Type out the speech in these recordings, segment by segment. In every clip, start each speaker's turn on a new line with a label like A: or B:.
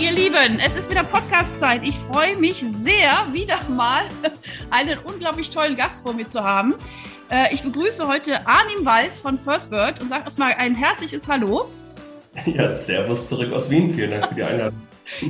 A: Ihr Lieben, es ist wieder Podcast-Zeit. Ich freue mich sehr, wieder mal einen unglaublich tollen Gast vor mir zu haben. Äh, ich begrüße heute Arnim Walz von First Bird und sage erstmal ein herzliches Hallo.
B: Ja, Servus zurück aus Wien. Vielen Dank für die Einladung.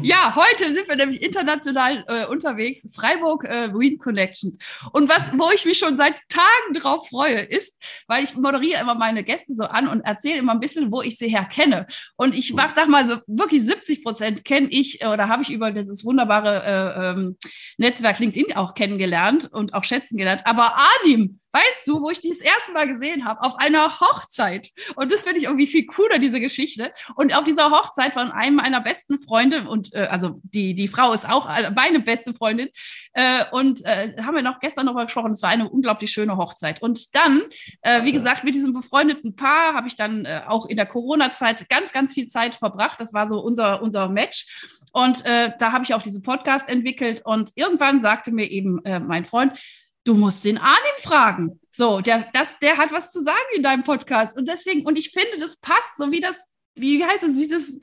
A: Ja, heute sind wir nämlich international äh, unterwegs, Freiburg äh, Green Connections. Und was, wo ich mich schon seit Tagen drauf freue, ist, weil ich moderiere immer meine Gäste so an und erzähle immer ein bisschen, wo ich sie herkenne. Und ich mach, sag mal so, wirklich 70 Prozent kenne ich äh, oder habe ich über dieses wunderbare äh, ähm, Netzwerk LinkedIn auch kennengelernt und auch schätzen gelernt. Aber Adim, Weißt du, wo ich die das erste Mal gesehen habe? Auf einer Hochzeit. Und das finde ich irgendwie viel cooler, diese Geschichte. Und auf dieser Hochzeit von einem meiner besten Freunde, und äh, also die, die Frau ist auch meine beste Freundin, äh, und äh, haben wir noch gestern nochmal gesprochen. Es war eine unglaublich schöne Hochzeit. Und dann, äh, wie gesagt, mit diesem befreundeten Paar habe ich dann äh, auch in der Corona-Zeit ganz, ganz viel Zeit verbracht. Das war so unser, unser Match. Und äh, da habe ich auch diesen Podcast entwickelt. Und irgendwann sagte mir eben äh, mein Freund, du musst den Arnim fragen. So, der, das, der hat was zu sagen in deinem Podcast. Und deswegen, und ich finde, das passt, so wie das, wie heißt es, wie das,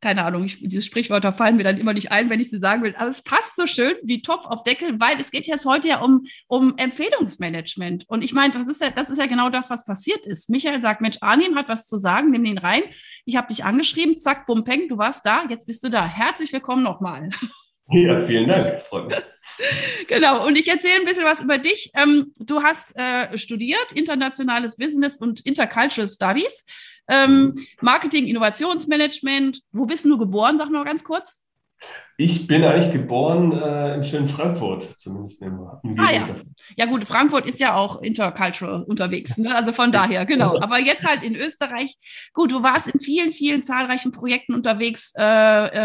A: keine Ahnung, ich, diese Sprichwörter fallen mir dann immer nicht ein, wenn ich sie sagen will. Aber es passt so schön wie Topf auf Deckel, weil es geht jetzt heute ja um, um Empfehlungsmanagement. Und ich meine, das ist ja, das ist ja genau das, was passiert ist. Michael sagt, Mensch, Arnim hat was zu sagen, nimm den rein. Ich habe dich angeschrieben, zack, bum, peng, du warst da, jetzt bist du da. Herzlich willkommen nochmal.
B: Ja, vielen Dank, freut mich.
A: Genau, und ich erzähle ein bisschen was über dich. Ähm, du hast äh, studiert internationales Business und Intercultural Studies, ähm, Marketing, Innovationsmanagement. Wo bist du geboren? Sag mal ganz kurz.
B: Ich bin eigentlich geboren äh, im schönen Frankfurt, zumindest im,
A: im ah, ja. ja gut, Frankfurt ist ja auch intercultural unterwegs, ne? also von daher, genau. Aber jetzt halt in Österreich. Gut, du warst in vielen, vielen zahlreichen Projekten unterwegs äh,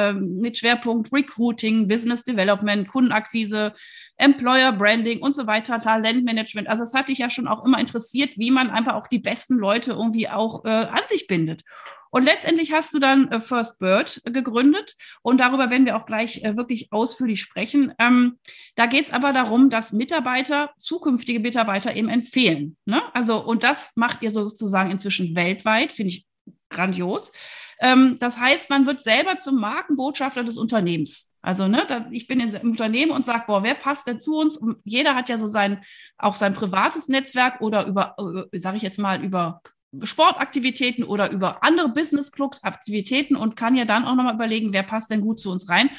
A: äh, mit Schwerpunkt Recruiting, Business Development, Kundenakquise, Employer Branding und so weiter, Talentmanagement. Also es hat dich ja schon auch immer interessiert, wie man einfach auch die besten Leute irgendwie auch äh, an sich bindet. Und letztendlich hast du dann äh, First Bird gegründet und darüber werden wir auch gleich äh, wirklich ausführlich sprechen. Ähm, da geht es aber darum, dass Mitarbeiter, zukünftige Mitarbeiter eben empfehlen. Ne? Also, und das macht ihr sozusagen inzwischen weltweit, finde ich grandios. Ähm, das heißt, man wird selber zum Markenbotschafter des Unternehmens. Also, ne, da, ich bin im Unternehmen und sage, boah, wer passt denn zu uns? Und jeder hat ja so sein, auch sein privates Netzwerk oder über, äh, sage ich jetzt mal, über Sportaktivitäten oder über andere Business Clubs Aktivitäten und kann ja dann auch nochmal überlegen, wer passt denn gut zu uns rein.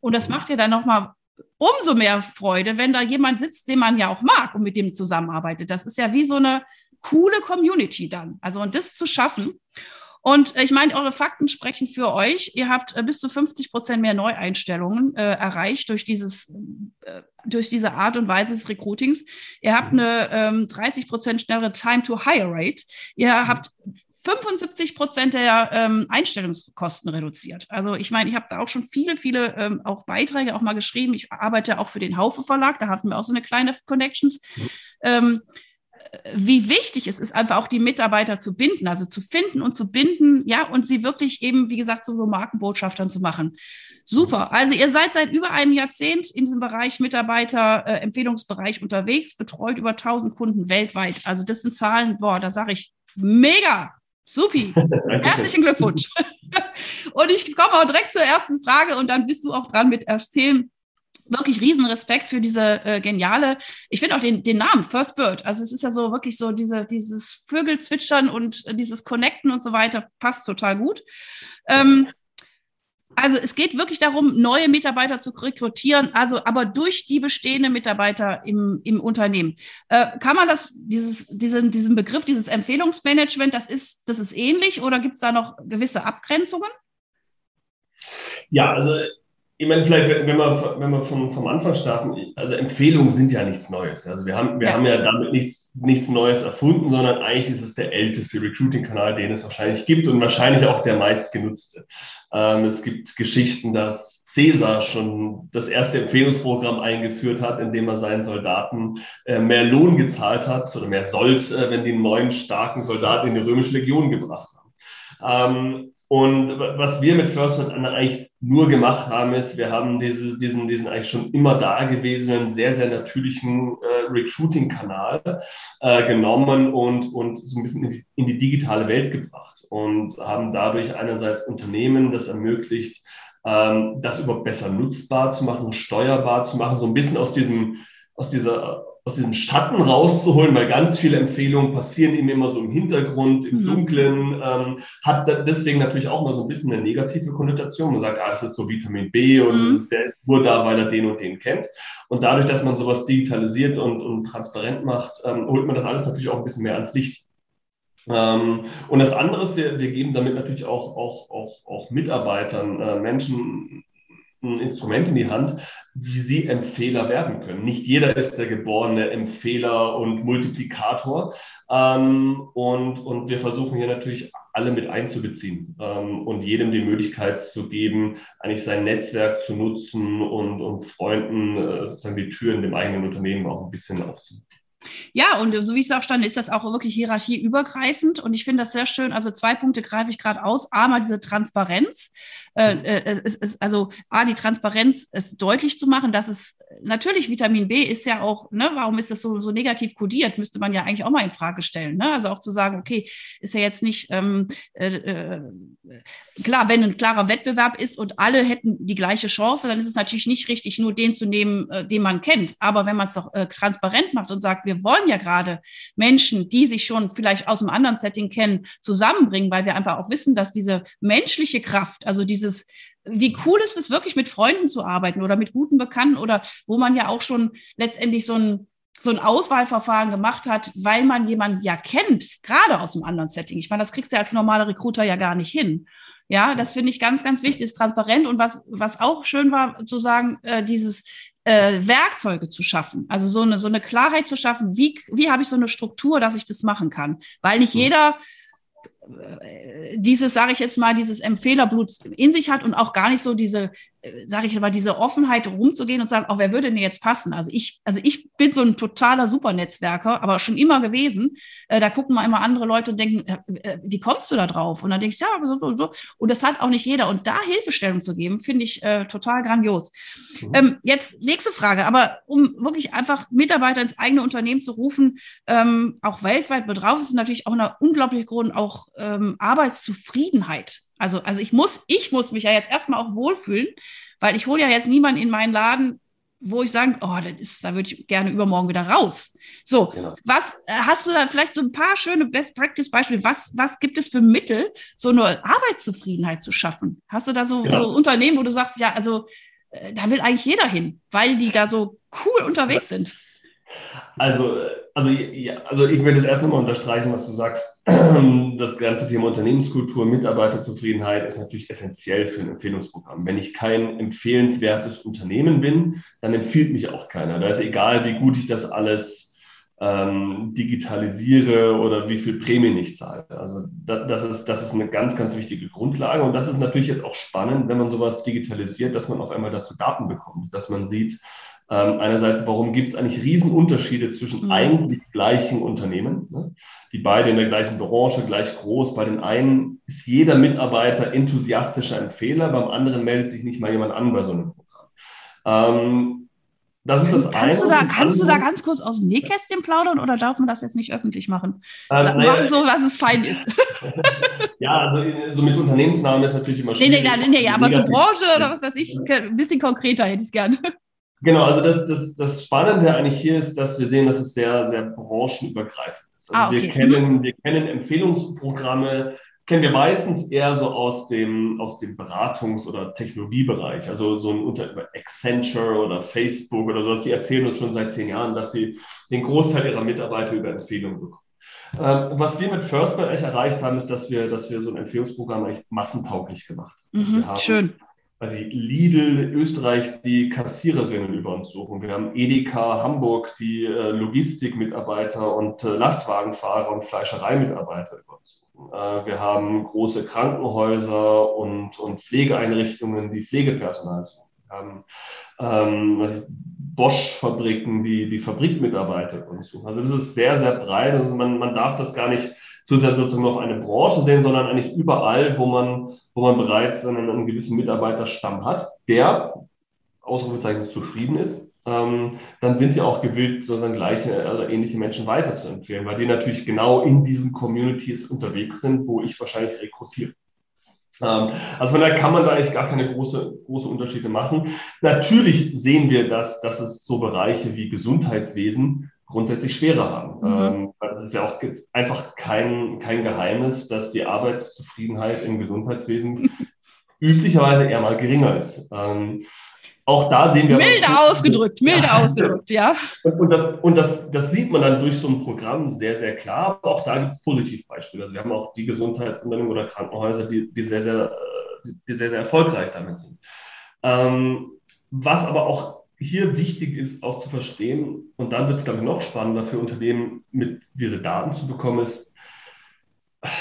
A: Und das macht ja dann nochmal umso mehr Freude, wenn da jemand sitzt, den man ja auch mag und mit dem zusammenarbeitet. Das ist ja wie so eine coole Community dann. Also und das zu schaffen. Und äh, ich meine, eure Fakten sprechen für euch. Ihr habt äh, bis zu 50 Prozent mehr Neueinstellungen äh, erreicht durch, dieses, äh, durch diese Art und Weise des Recruitings. Ihr habt eine ähm, 30 Prozent schnellere Time-to-Hire-Rate. Ihr habt 75 Prozent der ähm, Einstellungskosten reduziert. Also ich meine, ich habe da auch schon viele, viele ähm, auch Beiträge auch mal geschrieben. Ich arbeite auch für den Haufe Verlag, da hatten wir auch so eine kleine Connections. Mhm. Ähm, wie wichtig es ist, einfach auch die Mitarbeiter zu binden, also zu finden und zu binden, ja, und sie wirklich eben, wie gesagt, so, so Markenbotschaftern zu machen. Super. Also ihr seid seit über einem Jahrzehnt in diesem Bereich Mitarbeiter-Empfehlungsbereich äh, unterwegs, betreut über 1000 Kunden weltweit. Also das sind Zahlen, boah, da sage ich mega. Supi. Herzlichen Glückwunsch. und ich komme auch direkt zur ersten Frage und dann bist du auch dran mit erzählen, wirklich riesen Respekt für diese äh, geniale, ich finde auch den, den Namen First Bird. Also es ist ja so wirklich so diese, dieses Vögelzwitschern und äh, dieses Connecten und so weiter passt total gut. Ähm, also es geht wirklich darum, neue Mitarbeiter zu rekrutieren, also aber durch die bestehenden Mitarbeiter im, im Unternehmen. Äh, kann man das, dieses, diesen, diesen Begriff, dieses Empfehlungsmanagement, das ist, das ist ähnlich oder gibt es da noch gewisse Abgrenzungen?
B: Ja, also ich meine, vielleicht, wenn wir, wenn wir vom, vom Anfang starten, also Empfehlungen sind ja nichts Neues. Also wir haben, wir ja. haben ja damit nichts, nichts Neues erfunden, sondern eigentlich ist es der älteste Recruiting-Kanal, den es wahrscheinlich gibt und wahrscheinlich auch der meistgenutzte. Ähm, es gibt Geschichten, dass Cäsar schon das erste Empfehlungsprogramm eingeführt hat, indem er seinen Soldaten äh, mehr Lohn gezahlt hat oder mehr Sold, äh, wenn die neuen starken Soldaten in die römische Legion gebracht haben. Ähm, und was wir mit First World eigentlich nur gemacht haben, ist, wir haben diese, diesen, diesen eigentlich schon immer dagewesenen, sehr, sehr natürlichen äh, Recruiting-Kanal äh, genommen und, und so ein bisschen in die, in die, digitale Welt gebracht und haben dadurch einerseits Unternehmen das ermöglicht, ähm, das überhaupt besser nutzbar zu machen, steuerbar zu machen, so ein bisschen aus diesem, aus dieser aus diesem Schatten rauszuholen, weil ganz viele Empfehlungen passieren ihm immer so im Hintergrund, im mhm. Dunklen, ähm, hat deswegen natürlich auch mal so ein bisschen eine negative Konnotation. Man sagt, ah, es ist so Vitamin B und mhm. ist, der ist nur da, weil er den und den kennt. Und dadurch, dass man sowas digitalisiert und, und transparent macht, ähm, holt man das alles natürlich auch ein bisschen mehr ans Licht. Ähm, und das andere ist, wir, wir geben damit natürlich auch, auch, auch, auch Mitarbeitern, äh, Menschen ein Instrument in die Hand, wie sie Empfehler werden können. Nicht jeder ist der geborene Empfehler und Multiplikator. Ähm, und, und wir versuchen hier natürlich alle mit einzubeziehen ähm, und jedem die Möglichkeit zu geben, eigentlich sein Netzwerk zu nutzen und, und Freunden äh, sozusagen die Türen dem eigenen Unternehmen auch ein bisschen aufzumachen.
A: Ja, und so wie ich es auch stand, ist das auch wirklich hierarchieübergreifend. Und ich finde das sehr schön. Also zwei Punkte greife ich gerade aus. Einmal diese Transparenz. Äh, äh, es ist also A, die Transparenz es deutlich zu machen, dass es natürlich Vitamin B ist ja auch, ne, warum ist das so, so negativ kodiert? Müsste man ja eigentlich auch mal in Frage stellen. Ne? Also auch zu sagen, okay, ist ja jetzt nicht ähm, äh, äh, klar, wenn ein klarer Wettbewerb ist und alle hätten die gleiche Chance, dann ist es natürlich nicht richtig, nur den zu nehmen, äh, den man kennt. Aber wenn man es doch äh, transparent macht und sagt, wir wollen ja gerade Menschen, die sich schon vielleicht aus einem anderen Setting kennen, zusammenbringen, weil wir einfach auch wissen, dass diese menschliche Kraft, also diese dieses, wie cool ist es wirklich mit Freunden zu arbeiten oder mit guten Bekannten oder wo man ja auch schon letztendlich so ein so ein Auswahlverfahren gemacht hat, weil man jemanden ja kennt, gerade aus einem anderen Setting. Ich meine, das kriegst du als normaler Recruiter ja gar nicht hin. Ja, das finde ich ganz, ganz wichtig, ist transparent. Und was, was auch schön war, zu sagen, äh, dieses äh, Werkzeuge zu schaffen. Also so eine, so eine Klarheit zu schaffen, wie, wie habe ich so eine Struktur, dass ich das machen kann. Weil nicht jeder dieses, sage ich jetzt mal, dieses Empfehlerblut in sich hat und auch gar nicht so diese sage ich aber, diese Offenheit rumzugehen und sagen, auch oh, wer würde denn jetzt passen? Also ich, also ich bin so ein totaler Supernetzwerker, aber schon immer gewesen. Äh, da gucken mal immer andere Leute und denken, äh, wie kommst du da drauf? Und dann denke ich, ja, so und so. Und das hat auch nicht jeder. Und da Hilfestellung zu geben, finde ich äh, total grandios. Mhm. Ähm, jetzt nächste Frage, aber um wirklich einfach Mitarbeiter ins eigene Unternehmen zu rufen, ähm, auch weltweit betrauf, ist natürlich auch eine unglaubliche Grund, auch ähm, Arbeitszufriedenheit also, also ich muss, ich muss mich ja jetzt erstmal auch wohlfühlen, weil ich hole ja jetzt niemanden in meinen Laden, wo ich sage, oh, das ist, da würde ich gerne übermorgen wieder raus. So, genau. was äh, hast du da vielleicht so ein paar schöne Best Practice Beispiele? Was, was gibt es für Mittel, so eine Arbeitszufriedenheit zu schaffen? Hast du da so, genau. so Unternehmen, wo du sagst, ja, also äh, da will eigentlich jeder hin, weil die da so cool unterwegs sind?
B: Also, also, ja, also ich will das erst nochmal unterstreichen, was du sagst. Das ganze Thema Unternehmenskultur, Mitarbeiterzufriedenheit ist natürlich essentiell für ein Empfehlungsprogramm. Wenn ich kein empfehlenswertes Unternehmen bin, dann empfiehlt mich auch keiner. Da ist egal, wie gut ich das alles ähm, digitalisiere oder wie viel Prämien ich zahle. Also das, das, ist, das ist eine ganz, ganz wichtige Grundlage. Und das ist natürlich jetzt auch spannend, wenn man sowas digitalisiert, dass man auf einmal dazu Daten bekommt, dass man sieht, ähm, einerseits, warum gibt es eigentlich Riesenunterschiede zwischen mhm. eigentlich gleichen Unternehmen, ne? die beide in der gleichen Branche, gleich groß. Bei den einen ist jeder Mitarbeiter enthusiastischer Empfehler, beim anderen meldet sich nicht mal jemand an bei so einem Programm. Ähm, das ist das
A: kannst eine. Du da, kannst du da ganz kurz aus dem Nähkästchen plaudern oder darf man das jetzt nicht öffentlich machen? Ähm, Mach so, was es fein ist.
B: ja, also so mit Unternehmensnamen ist natürlich immer schwierig.
A: Nee, nee, nee, nee aber so Branche oder was weiß ich, ein bisschen konkreter hätte ich es gerne.
B: Genau, also das, das, das Spannende eigentlich hier ist, dass wir sehen, dass es sehr, sehr branchenübergreifend ist. Also ah, okay. wir, kennen, wir kennen Empfehlungsprogramme, kennen wir meistens eher so aus dem, aus dem Beratungs- oder Technologiebereich. Also so ein Unter Accenture oder Facebook oder sowas, die erzählen uns schon seit zehn Jahren, dass sie den Großteil ihrer Mitarbeiter über Empfehlungen bekommen. Ähm, was wir mit FirstBuy echt erreicht haben, ist, dass wir, dass wir so ein Empfehlungsprogramm eigentlich massentauglich gemacht
A: haben. Mhm, also schön
B: also Lidl Österreich die Kassiererinnen über uns suchen. Wir haben Edeka Hamburg die äh, Logistikmitarbeiter und äh, Lastwagenfahrer und Fleischereimitarbeiter über uns suchen. Äh, wir haben große Krankenhäuser und, und Pflegeeinrichtungen, die Pflegepersonal suchen. Wir haben ähm, Bosch-Fabriken, die die Fabrikmitarbeiter über uns suchen. Also das ist sehr, sehr breit. Also man, man darf das gar nicht zu sehr sozusagen auf eine Branche sehen, sondern eigentlich überall, wo man, wo man bereits einen, einen gewissen Mitarbeiterstamm hat, der Ausrufezeichen zufrieden ist, ähm, dann sind ja auch gewillt, sozusagen gleiche oder ähnliche Menschen weiterzuempfehlen, weil die natürlich genau in diesen Communities unterwegs sind, wo ich wahrscheinlich rekrutiere. Ähm, also von daher kann man da eigentlich gar keine große, große Unterschiede machen. Natürlich sehen wir, dass, dass es so Bereiche wie Gesundheitswesen grundsätzlich schwerer haben. Mhm. Ähm, das ist ja auch einfach kein, kein Geheimnis, dass die Arbeitszufriedenheit im Gesundheitswesen üblicherweise eher mal geringer ist. Ähm, auch da sehen wir.
A: Milde ausgedrückt, milde ja. ausgedrückt, ja.
B: Und, das, und das, das sieht man dann durch so ein Programm sehr, sehr klar. Aber auch da gibt es Positivbeispiele. Also wir haben auch die Gesundheitsunternehmen oder Krankenhäuser, die, die, sehr, sehr, die sehr, sehr erfolgreich damit sind. Ähm, was aber auch hier wichtig ist auch zu verstehen, und dann wird es, glaube ich, noch spannender für Unternehmen, mit diese Daten zu bekommen, ist,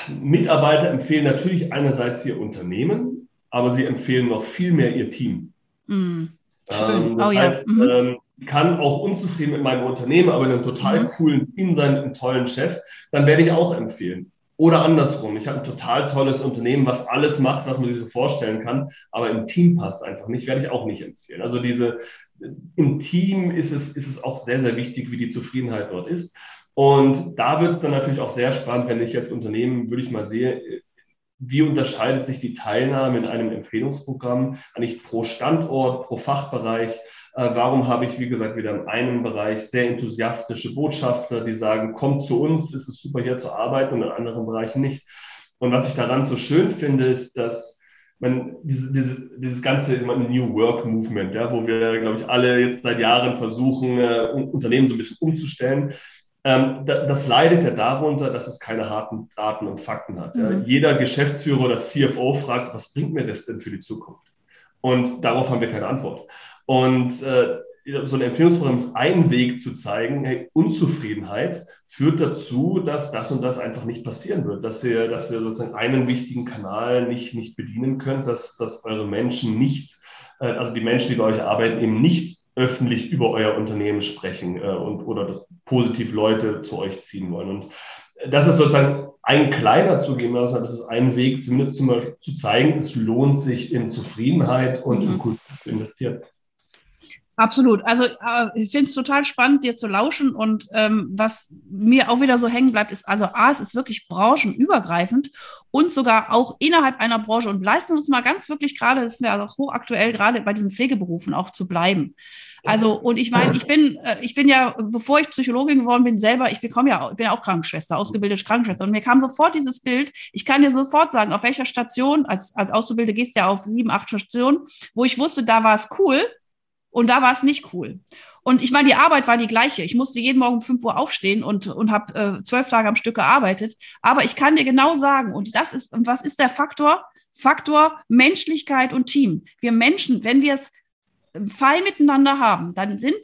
B: Mitarbeiter empfehlen natürlich einerseits ihr Unternehmen, aber sie empfehlen noch viel mehr ihr Team. Mm, ähm, das oh, heißt, ja. mhm. ähm, kann auch unzufrieden mit meinem Unternehmen, aber in einem total mhm. coolen Team sein, einen tollen Chef, dann werde ich auch empfehlen. Oder andersrum, ich habe ein total tolles Unternehmen, was alles macht, was man sich so vorstellen kann, aber im Team passt einfach nicht, werde ich auch nicht empfehlen. Also diese, im Team ist es, ist es auch sehr, sehr wichtig, wie die Zufriedenheit dort ist. Und da wird es dann natürlich auch sehr spannend, wenn ich jetzt Unternehmen, würde ich mal sehen, wie unterscheidet sich die Teilnahme in einem Empfehlungsprogramm eigentlich pro Standort, pro Fachbereich? Äh, warum habe ich, wie gesagt, wieder in einem Bereich sehr enthusiastische Botschafter, die sagen, kommt zu uns, ist es super hier zu arbeiten und in anderen Bereichen nicht. Und was ich daran so schön finde, ist, dass man, diese, diese, dieses ganze New Work Movement, ja, wo wir, glaube ich, alle jetzt seit Jahren versuchen, äh, Unternehmen so ein bisschen umzustellen, ähm, da, das leidet ja darunter, dass es keine harten Daten und Fakten hat. Mhm. Ja. Jeder Geschäftsführer oder CFO fragt, was bringt mir das denn für die Zukunft? Und darauf haben wir keine Antwort. Und äh, so ein Empfehlungsprogramm ist ein Weg zu zeigen, hey, Unzufriedenheit führt dazu, dass das und das einfach nicht passieren wird, dass ihr, dass ihr sozusagen einen wichtigen Kanal nicht, nicht bedienen könnt, dass, dass eure Menschen nicht, äh, also die Menschen, die bei euch arbeiten, eben nicht öffentlich über euer Unternehmen sprechen äh, und oder dass positiv Leute zu euch ziehen wollen. Und das ist sozusagen ein kleiner aber es ist ein Weg, zumindest zum Beispiel zu zeigen, es lohnt sich in Zufriedenheit und mhm. in Kultur zu investieren.
A: Absolut. Also äh, ich finde es total spannend, dir zu lauschen. Und ähm, was mir auch wieder so hängen bleibt, ist, also A, es ist wirklich branchenübergreifend und sogar auch innerhalb einer Branche. Und leisten uns mal ganz wirklich gerade, das ist mir also hochaktuell, gerade bei diesen Pflegeberufen auch zu bleiben. Also, und ich meine, ich bin, äh, ich bin ja, bevor ich Psychologin geworden bin, selber, ich bekomme ja, ich bin ja auch Krankenschwester, ausgebildete Krankenschwester. Und mir kam sofort dieses Bild, ich kann dir sofort sagen, auf welcher Station, als, als Auszubildende gehst du ja auf sieben, acht Stationen, wo ich wusste, da war es cool und da war es nicht cool. Und ich meine, die Arbeit war die gleiche. Ich musste jeden Morgen um 5 Uhr aufstehen und, und habe äh, zwölf Tage am Stück gearbeitet. Aber ich kann dir genau sagen, und das ist, was ist der Faktor? Faktor Menschlichkeit und Team. Wir Menschen, wenn wir es fein miteinander haben, dann sind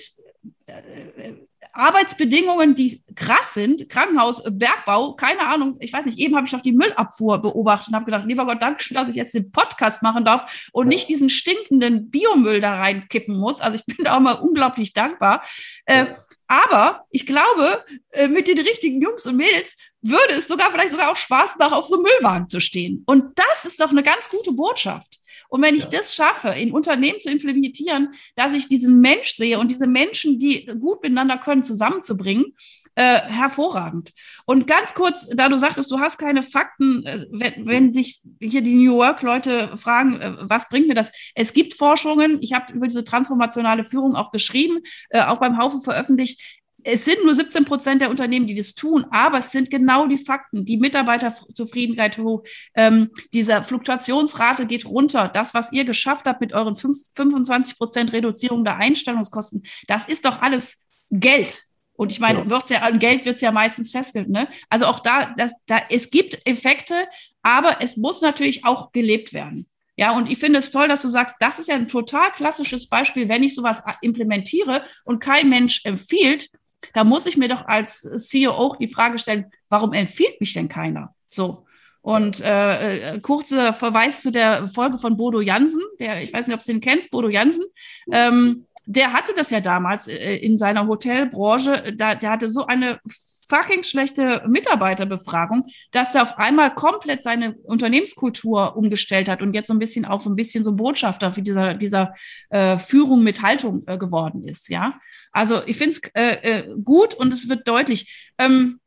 A: äh, Arbeitsbedingungen, die krass sind, Krankenhaus, Bergbau, keine Ahnung, ich weiß nicht, eben habe ich noch die Müllabfuhr beobachtet und habe gedacht, lieber Gott, danke schön, dass ich jetzt den Podcast machen darf und nicht diesen stinkenden Biomüll da reinkippen muss. Also ich bin da auch mal unglaublich dankbar. Äh, aber ich glaube, äh, mit den richtigen Jungs und Mädels würde es sogar vielleicht sogar auch Spaß machen, auf so einem Müllwagen zu stehen. Und das ist doch eine ganz gute Botschaft. Und wenn ich ja. das schaffe, in Unternehmen zu implementieren, dass ich diesen Mensch sehe und diese Menschen, die gut miteinander können, zusammenzubringen, äh, hervorragend. Und ganz kurz, da du sagtest, du hast keine Fakten, äh, wenn, wenn, sich hier die New Work-Leute fragen, äh, was bringt mir das? Es gibt Forschungen, ich habe über diese transformationale Führung auch geschrieben, äh, auch beim Haufe veröffentlicht es sind nur 17 Prozent der Unternehmen, die das tun, aber es sind genau die Fakten. Die Mitarbeiterzufriedenheit hoch, ähm, diese Fluktuationsrate geht runter. Das, was ihr geschafft habt mit euren 5, 25 Prozent Reduzierung der Einstellungskosten, das ist doch alles Geld. Und ich meine, ja. ja, an Geld wird es ja meistens festgelegt. Ne? Also auch da, das, da, es gibt Effekte, aber es muss natürlich auch gelebt werden. Ja, und ich finde es toll, dass du sagst, das ist ja ein total klassisches Beispiel, wenn ich sowas implementiere und kein Mensch empfiehlt, da muss ich mir doch als CEO auch die Frage stellen, warum empfiehlt mich denn keiner? So. Und äh, äh, kurzer Verweis zu der Folge von Bodo Jansen, der, ich weiß nicht, ob du den kennst, Bodo Jansen. Ähm, der hatte das ja damals äh, in seiner Hotelbranche. Da, der hatte so eine fucking schlechte Mitarbeiterbefragung, dass der auf einmal komplett seine Unternehmenskultur umgestellt hat und jetzt so ein bisschen auch so ein bisschen so Botschafter für dieser, dieser äh, Führung mit Haltung äh, geworden ist. Ja, also ich finde es äh, äh, gut und es wird deutlich. Ähm,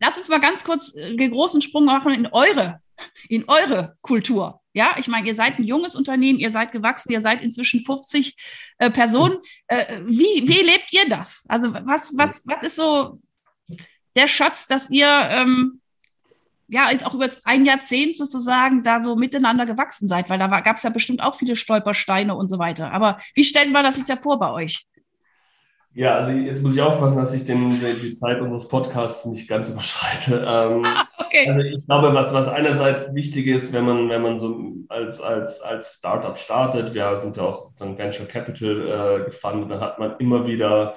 A: lass uns mal ganz kurz äh, den großen Sprung machen in eure, in eure Kultur. Ja, ich meine, ihr seid ein junges Unternehmen, ihr seid gewachsen, ihr seid inzwischen 50 äh, Personen. Äh, wie, wie lebt ihr das? Also was, was, was ist so der Schatz, dass ihr ähm, ja jetzt auch über ein Jahrzehnt sozusagen da so miteinander gewachsen seid, weil da gab es ja bestimmt auch viele Stolpersteine und so weiter. Aber wie stellt man das sich da vor bei euch?
B: Ja, also jetzt muss ich aufpassen, dass ich den, die Zeit unseres Podcasts nicht ganz überschreite. Ähm, ah, okay. Also ich glaube, was, was einerseits wichtig ist, wenn man, wenn man so als, als, als Startup startet, wir sind ja auch dann Venture Capital äh, gefundet, dann hat man immer wieder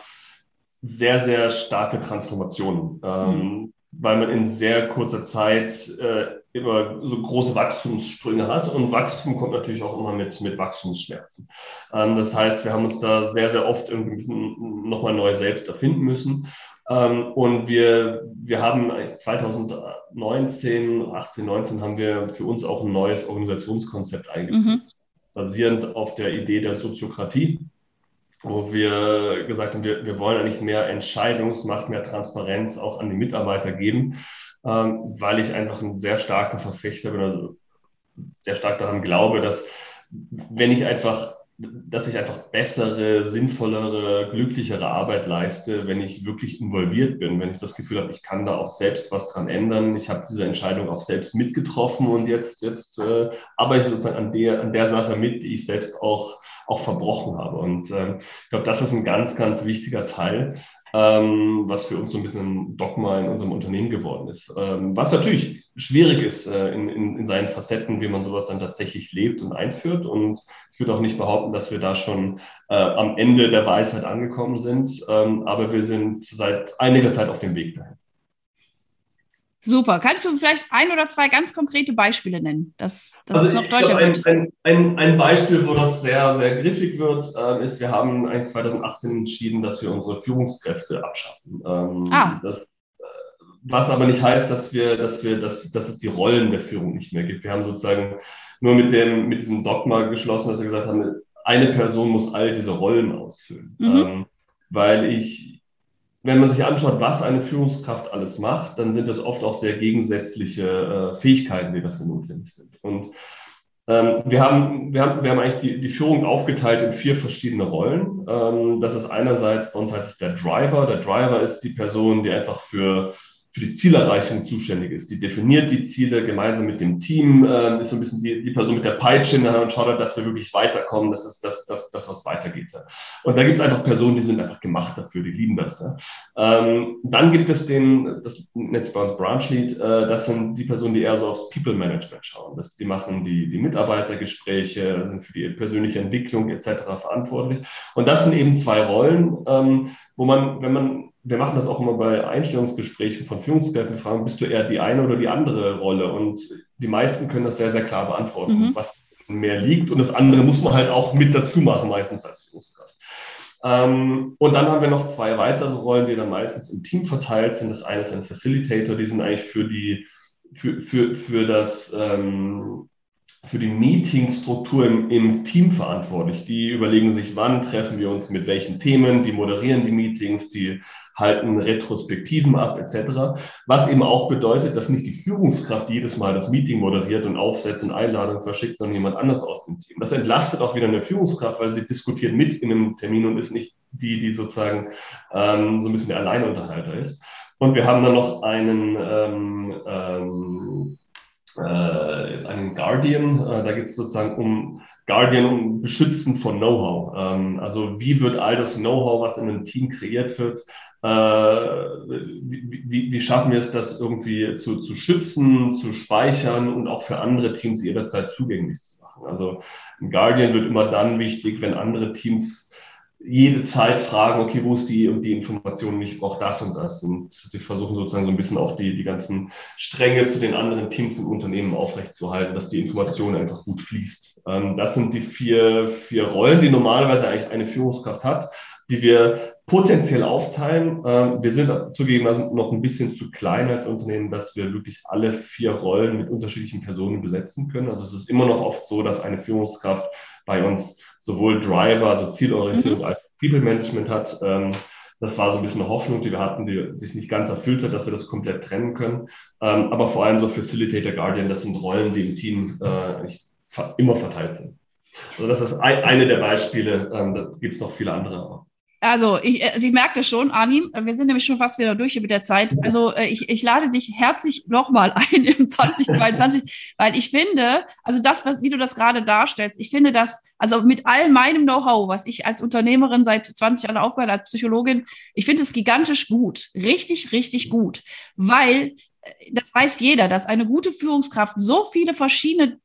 B: sehr, sehr starke Transformationen, ähm, mhm. weil man in sehr kurzer Zeit äh, immer so große Wachstumssprünge hat und Wachstum kommt natürlich auch immer mit, mit Wachstumsschmerzen. Ähm, das heißt, wir haben uns da sehr, sehr oft irgendwie nochmal neu selbst erfinden müssen. Ähm, und wir, wir haben 2019, 18, 19 haben wir für uns auch ein neues Organisationskonzept eingeführt, mhm. basierend auf der Idee der Soziokratie wo wir gesagt haben, wir, wir wollen eigentlich mehr Entscheidungsmacht, mehr Transparenz auch an die Mitarbeiter geben, ähm, weil ich einfach ein sehr starker Verfechter bin, also sehr stark daran glaube, dass wenn ich einfach dass ich einfach bessere, sinnvollere, glücklichere Arbeit leiste, wenn ich wirklich involviert bin, wenn ich das Gefühl habe, ich kann da auch selbst was dran ändern. Ich habe diese Entscheidung auch selbst mitgetroffen und jetzt, jetzt äh, arbeite ich sozusagen an der, an der Sache mit, die ich selbst auch auch verbrochen habe. Und äh, ich glaube, das ist ein ganz, ganz wichtiger Teil, ähm, was für uns so ein bisschen ein Dogma in unserem Unternehmen geworden ist. Ähm, was natürlich schwierig ist äh, in, in, in seinen Facetten, wie man sowas dann tatsächlich lebt und einführt. Und ich würde auch nicht behaupten, dass wir da schon äh, am Ende der Weisheit angekommen sind, ähm, aber wir sind seit einiger Zeit auf dem Weg dahin.
A: Super. Kannst du vielleicht ein oder zwei ganz konkrete Beispiele nennen, dass, dass also
B: es noch deutlicher wird? Ein, ein, ein, Beispiel, wo das sehr, sehr griffig wird, äh, ist, wir haben eigentlich 2018 entschieden, dass wir unsere Führungskräfte abschaffen. Ähm, ah. Das, äh, was aber nicht heißt, dass wir, dass wir, dass, dass es die Rollen der Führung nicht mehr gibt. Wir haben sozusagen nur mit dem, mit diesem Dogma geschlossen, dass wir gesagt haben, eine Person muss all diese Rollen ausfüllen. Mhm. Ähm, weil ich, wenn man sich anschaut, was eine Führungskraft alles macht, dann sind das oft auch sehr gegensätzliche äh, Fähigkeiten, die dafür notwendig sind. Und ähm, wir, haben, wir, haben, wir haben eigentlich die, die Führung aufgeteilt in vier verschiedene Rollen. Ähm, das ist einerseits, bei uns heißt es der Driver. Der Driver ist die Person, die einfach für für die Zielerreichung zuständig ist. Die definiert die Ziele gemeinsam mit dem Team, äh, ist so ein bisschen die, die Person mit der Peitsche in der Hand und schaut, dass wir wirklich weiterkommen, das ist das, das, das was weitergeht. Ja. Und da gibt es einfach Personen, die sind einfach gemacht dafür, die lieben das. Ja. Ähm, dann gibt es den, das sich bei uns Branch Lead, äh, das sind die Personen, die eher so aufs People Management schauen. Das, die machen die, die Mitarbeitergespräche, sind für die persönliche Entwicklung etc. verantwortlich. Und das sind eben zwei Rollen, ähm, wo man, wenn man wir machen das auch immer bei Einstellungsgesprächen von Führungskräften, fragen, bist du eher die eine oder die andere Rolle? Und die meisten können das sehr, sehr klar beantworten, mhm. was mehr liegt. Und das andere muss man halt auch mit dazu machen, meistens als Führungskraft. Ähm, und dann haben wir noch zwei weitere Rollen, die dann meistens im Team verteilt sind. Das eine ist ein Facilitator, die sind eigentlich für die, für, für, für das, ähm, für die Meetingstruktur im, im, Team verantwortlich. Die überlegen sich, wann treffen wir uns mit welchen Themen, die moderieren die Meetings, die halten Retrospektiven ab etc. Was eben auch bedeutet, dass nicht die Führungskraft jedes Mal das Meeting moderiert und aufsetzt und Einladungen verschickt, sondern jemand anders aus dem Team. Das entlastet auch wieder eine Führungskraft, weil sie diskutiert mit in einem Termin und ist nicht die, die sozusagen ähm, so ein bisschen der Alleinunterhalter ist. Und wir haben dann noch einen ähm, ähm, äh, einen Guardian. Äh, da geht es sozusagen um Guardian um Beschützen von Know-how. Ähm, also wie wird all das Know-how, was in einem Team kreiert wird, äh, wie, wie, wie, schaffen wir es, das irgendwie zu, zu schützen, zu speichern und auch für andere Teams jederzeit zugänglich zu machen. Also ein Guardian wird immer dann wichtig, wenn andere Teams jede Zeit fragen, okay, wo ist die und die Information, ich brauche das und das. Und wir versuchen sozusagen so ein bisschen auch die, die ganzen Stränge zu den anderen Teams im Unternehmen aufrechtzuerhalten, dass die Information einfach gut fließt. Ähm, das sind die vier, vier Rollen, die normalerweise eigentlich eine Führungskraft hat, die wir potenziell aufteilen. Ähm, wir sind zugegebenermaßen noch ein bisschen zu klein als Unternehmen, dass wir wirklich alle vier Rollen mit unterschiedlichen Personen besetzen können. Also es ist immer noch oft so, dass eine Führungskraft bei uns sowohl Driver, also Zielorientierung, mhm. als People Management hat. Ähm, das war so ein bisschen eine Hoffnung, die wir hatten, die sich nicht ganz erfüllt hat, dass wir das komplett trennen können. Ähm, aber vor allem so Facilitator Guardian, das sind Rollen, die im Team äh, immer verteilt sind. Also das ist ein, eine der Beispiele. Da gibt es noch viele andere.
A: Also ich, also ich merke das schon, Arnim, wir sind nämlich schon fast wieder durch mit der Zeit. Also äh, ich, ich lade dich herzlich nochmal ein im 2022, weil ich finde, also das, wie du das gerade darstellst, ich finde das, also mit all meinem Know-how, was ich als Unternehmerin seit 20 Jahren aufbaue, als Psychologin, ich finde es gigantisch gut, richtig, richtig gut, weil äh, das weiß jeder, dass eine gute Führungskraft so viele verschiedene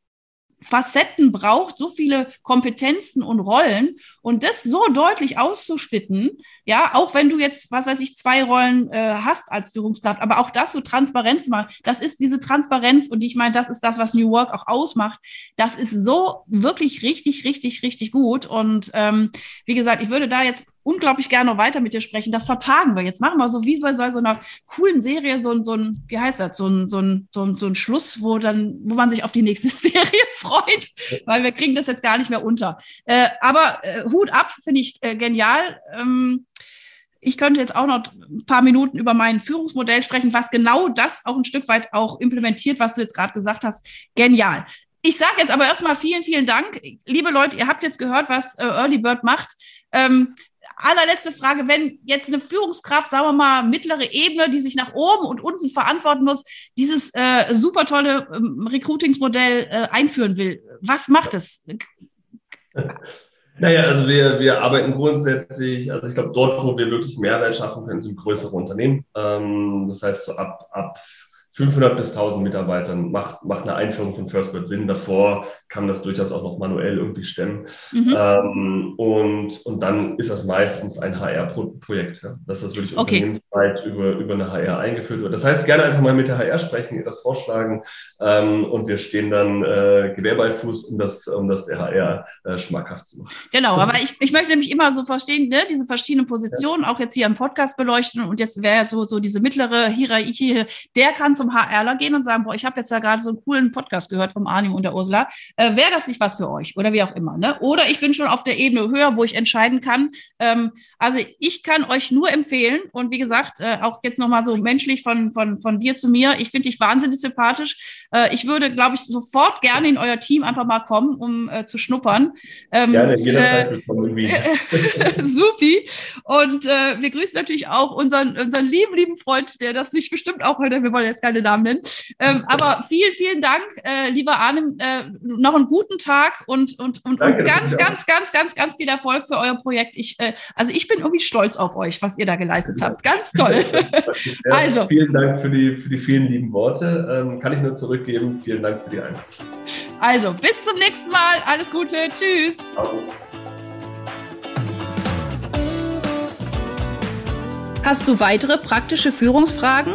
A: Facetten braucht, so viele Kompetenzen und Rollen und das so deutlich auszusplitten, ja, auch wenn du jetzt, was weiß ich, zwei Rollen äh, hast als Führungskraft, aber auch das so Transparenz macht, das ist diese Transparenz und ich meine, das ist das, was New Work auch ausmacht. Das ist so wirklich richtig, richtig, richtig gut und ähm, wie gesagt, ich würde da jetzt unglaublich gerne noch weiter mit dir sprechen. Das vertagen wir jetzt. Machen wir so wie bei so einer coolen Serie so, so ein, wie heißt das, so ein, so ein, so ein, so ein Schluss, wo dann, wo man sich auf die nächste Serie freut, weil wir kriegen das jetzt gar nicht mehr unter. Äh, aber äh, Hut ab, finde ich äh, genial. Ähm, ich könnte jetzt auch noch ein paar Minuten über mein Führungsmodell sprechen, was genau das auch ein Stück weit auch implementiert, was du jetzt gerade gesagt hast. Genial. Ich sage jetzt aber erstmal vielen, vielen Dank. Liebe Leute, ihr habt jetzt gehört, was äh, Early Bird macht. Ähm, allerletzte Frage, wenn jetzt eine Führungskraft, sagen wir mal, mittlere Ebene, die sich nach oben und unten verantworten muss, dieses äh, super tolle ähm, Recruitingsmodell äh, einführen will, was macht es?
B: Naja, also wir, wir arbeiten grundsätzlich, also ich glaube, dort, wo wir wirklich Mehrwert schaffen können, sind größere Unternehmen. Ähm, das heißt, so ab, ab 500 bis 1000 Mitarbeitern macht, macht eine Einführung von FirstBird Sinn. Davor kann das durchaus auch noch manuell irgendwie stemmen. Mhm. Ähm, und, und dann ist das meistens ein HR-Projekt, ja? dass das wirklich okay. unternehmensweit über, über eine HR eingeführt wird. Das heißt, gerne einfach mal mit der HR sprechen, ihr das vorschlagen ähm, und wir stehen dann äh, Gewehr bei Fuß, um das, um das der HR äh, schmackhaft zu machen.
A: Genau, aber ich, ich möchte nämlich immer so verstehen, ne, diese verschiedenen Positionen, ja. auch jetzt hier im Podcast beleuchten und jetzt wäre so, so diese mittlere Hierarchie, der kann zum HRler gehen und sagen, boah, ich habe jetzt da gerade so einen coolen Podcast gehört vom Arnim und der Ursula äh, wäre das nicht was für euch oder wie auch immer. Ne? Oder ich bin schon auf der Ebene höher, wo ich entscheiden kann. Ähm, also ich kann euch nur empfehlen und wie gesagt, äh, auch jetzt nochmal so menschlich von, von, von dir zu mir, ich finde dich wahnsinnig sympathisch. Äh, ich würde, glaube ich, sofort gerne in euer Team einfach mal kommen, um äh, zu schnuppern. Ähm, gerne, jederzeit äh, Supi. Und äh, wir grüßen natürlich auch unseren, unseren lieben, lieben Freund, der das sich bestimmt auch heute, wir wollen jetzt keine Namen nennen. Ähm, aber vielen, vielen Dank, äh, lieber Arnim, äh, noch einen guten Tag und, und, und, Danke, und ganz, ganz, ganz, ganz, ganz viel Erfolg für euer Projekt. Ich, äh, also ich bin irgendwie stolz auf euch, was ihr da geleistet habt. Ganz toll.
B: ja, also. Vielen Dank für die, für die vielen lieben Worte. Ähm, kann ich nur zurückgeben. Vielen Dank für die Einladung.
A: Also, bis zum nächsten Mal. Alles Gute. Tschüss. Hast du weitere praktische Führungsfragen?